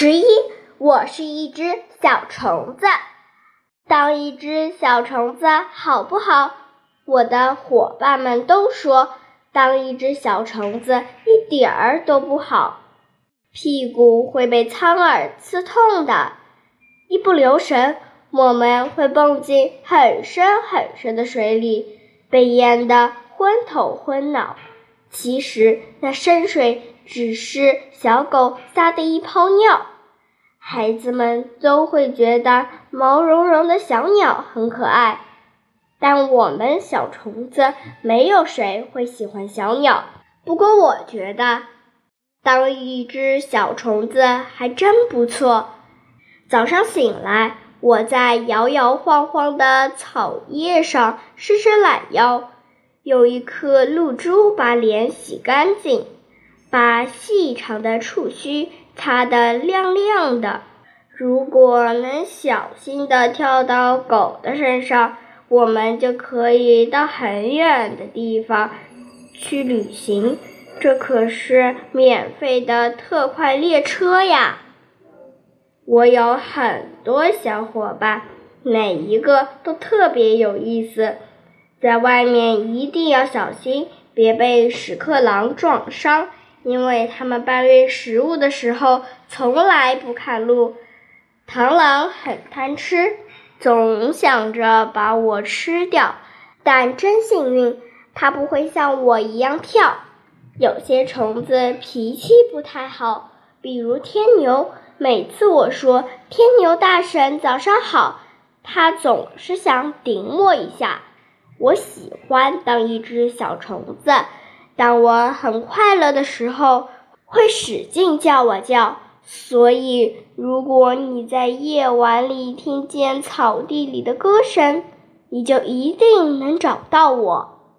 十一，我是一只小虫子。当一只小虫子好不好？我的伙伴们都说，当一只小虫子一点儿都不好，屁股会被苍耳刺痛的。一不留神，我们会蹦进很深很深的水里，被淹得昏头昏脑。其实那深水只是小狗撒的一泡尿。孩子们都会觉得毛茸茸的小鸟很可爱，但我们小虫子没有谁会喜欢小鸟。不过我觉得，当一只小虫子还真不错。早上醒来，我在摇摇晃晃的草叶上伸伸懒腰，有一颗露珠把脸洗干净，把细长的触须。擦得亮亮的。如果能小心地跳到狗的身上，我们就可以到很远的地方去旅行。这可是免费的特快列车呀！我有很多小伙伴，每一个都特别有意思。在外面一定要小心，别被屎壳郎撞伤。因为他们搬运食物的时候从来不看路，螳螂很贪吃，总想着把我吃掉。但真幸运，它不会像我一样跳。有些虫子脾气不太好，比如天牛。每次我说“天牛大神早上好”，它总是想顶我一下。我喜欢当一只小虫子。当我很快乐的时候，会使劲叫我叫。所以，如果你在夜晚里听见草地里的歌声，你就一定能找到我。